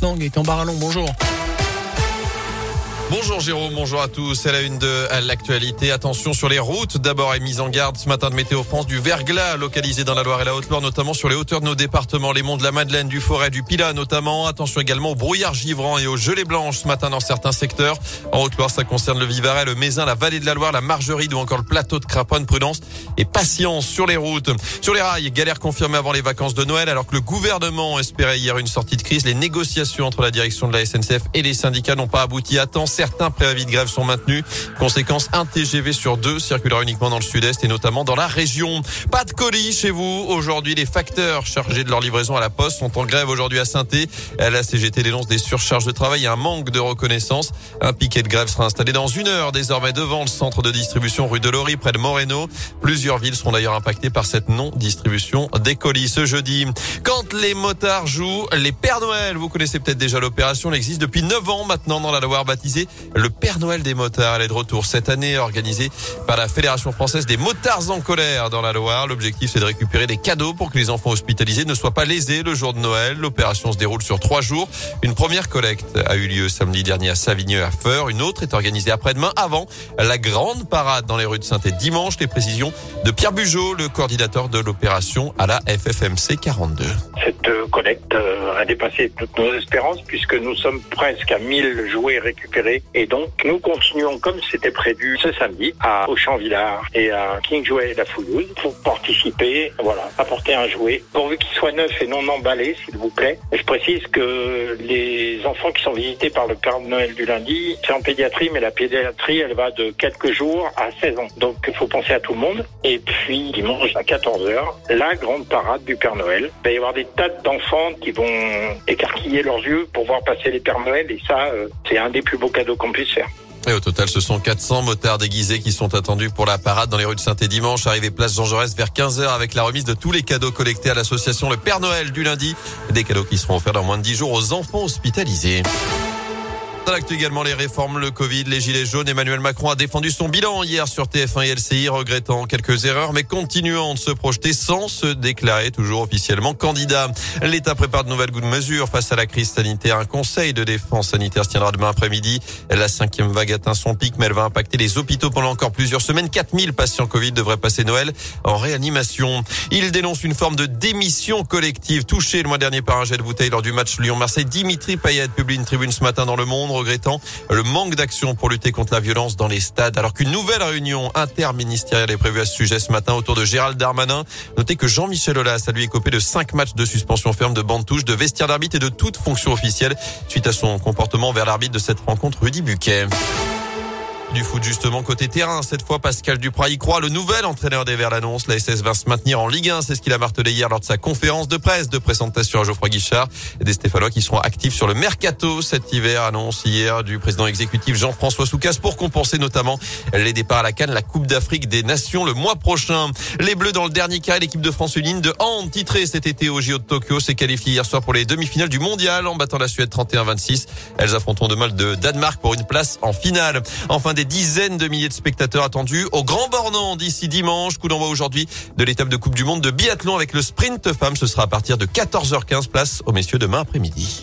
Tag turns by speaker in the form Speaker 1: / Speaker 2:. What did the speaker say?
Speaker 1: maintenant. Gaëtan Barallon, bonjour.
Speaker 2: Bonjour Jérôme, bonjour à tous. C'est la une de l'actualité. Attention sur les routes. D'abord est mise en garde ce matin de Météo France du verglas localisé dans la Loire et la Haute-Loire, notamment sur les hauteurs de nos départements, les monts de la Madeleine, du Forêt, du Pilat notamment. Attention également au brouillard givrant et aux gelées blanches ce matin dans certains secteurs. En Haute-Loire, ça concerne le Vivarais, le Mézin, la vallée de la Loire, la Margeride ou encore le plateau de Craponne. Prudence et patience sur les routes. Sur les rails, galère confirmée avant les vacances de Noël alors que le gouvernement espérait hier une sortie de crise. Les négociations entre la direction de la SNCF et les syndicats n'ont pas abouti à temps. Certains préavis de grève sont maintenus. Conséquence, un TGV sur deux circulera uniquement dans le sud-est et notamment dans la région. Pas de colis chez vous. Aujourd'hui, les facteurs chargés de leur livraison à la poste sont en grève aujourd'hui à saint La CGT dénonce des surcharges de travail et un manque de reconnaissance. Un piquet de grève sera installé dans une heure désormais devant le centre de distribution rue de Lori près de Moreno. Plusieurs villes seront d'ailleurs impactées par cette non-distribution des colis ce jeudi. Quand les motards jouent, les Pères Noël, vous connaissez peut-être déjà l'opération, elle existe depuis 9 ans maintenant dans la Loire baptisée le Père Noël des motards. Elle est de retour cette année, organisée par la Fédération française des motards en colère dans la Loire. L'objectif, c'est de récupérer des cadeaux pour que les enfants hospitalisés ne soient pas lésés le jour de Noël. L'opération se déroule sur trois jours. Une première collecte a eu lieu samedi dernier à Savigneux à Feur. Une autre est organisée après-demain avant la grande parade dans les rues de saint et dimanche. Les précisions de Pierre Bugeaud, le coordinateur de l'opération à la FFMC 42.
Speaker 3: Cette collecte euh, a dépassé toutes nos espérances puisque nous sommes presque à 1000 jouets récupérés et donc nous continuons comme c'était prévu ce samedi à Auchan-Villard et à King Jouet la Fouillouse pour participer, voilà, apporter un jouet pourvu qu'il soit neuf et non emballé s'il vous plaît. Je précise que les enfants qui sont visités par le Père Noël du lundi, c'est en pédiatrie mais la pédiatrie elle va de quelques jours à 16 ans. Donc il faut penser à tout le monde et puis dimanche à 14h, la grande parade du Père Noël. Il va y avoir des tas d'enfants qui vont écarquiller leurs yeux pour voir passer les Pères Noël et ça, euh, c'est un des plus beaux cadeaux qu'on puisse faire.
Speaker 2: Et au total, ce sont 400 motards déguisés qui sont attendus pour la parade dans les rues de saint et dimanche. Arrivé place Jean Jaurès vers 15h avec la remise de tous les cadeaux collectés à l'association Le Père Noël du lundi. Des cadeaux qui seront offerts dans moins de 10 jours aux enfants hospitalisés. Dans l'actu également, les réformes, le Covid, les gilets jaunes. Emmanuel Macron a défendu son bilan hier sur TF1 et LCI, regrettant quelques erreurs, mais continuant de se projeter sans se déclarer toujours officiellement candidat. L'État prépare de nouvelles mesures face à la crise sanitaire. Un conseil de défense sanitaire se tiendra demain après-midi. La cinquième vague atteint son pic, mais elle va impacter les hôpitaux pendant encore plusieurs semaines. 4000 patients Covid devraient passer Noël en réanimation. Il dénonce une forme de démission collective touchée le mois dernier par un jet de bouteille lors du match Lyon-Marseille. Dimitri Payet publie une tribune ce matin dans Le Monde regrettant le manque d'action pour lutter contre la violence dans les stades, alors qu'une nouvelle réunion interministérielle est prévue à ce sujet ce matin autour de Gérald Darmanin. Notez que Jean-Michel Aulas a lui écopé de cinq matchs de suspension ferme de bande touche, de vestiaire d'arbitre et de toute fonction officielle suite à son comportement vers l'arbitre de cette rencontre, Rudy Buquet. Du foot justement côté terrain, cette fois Pascal Duprat y croit. Le nouvel entraîneur des Verts l'annonce. La SS va se maintenir en Ligue 1, c'est ce qu'il a martelé hier lors de sa conférence de presse de présentation à Geoffroy Guichard. Des Stéphanois qui seront actifs sur le mercato cet hiver, annonce hier du président exécutif Jean-François Soucas pour compenser notamment les départs à la Cannes, la Coupe d'Afrique des Nations le mois prochain. Les Bleus dans le dernier cas, l'équipe de France Uline de hand titrée cet été au JO de Tokyo s'est qualifiée hier soir pour les demi-finales du mondial en battant la Suède 31-26. Elles affronteront demain de Danemark pour une place en finale. Enfin des dizaines de milliers de spectateurs attendus au Grand Bornand d'ici dimanche. Coup d'envoi aujourd'hui de l'étape de Coupe du Monde de biathlon avec le sprint femme. Ce sera à partir de 14h15 place aux messieurs demain après-midi.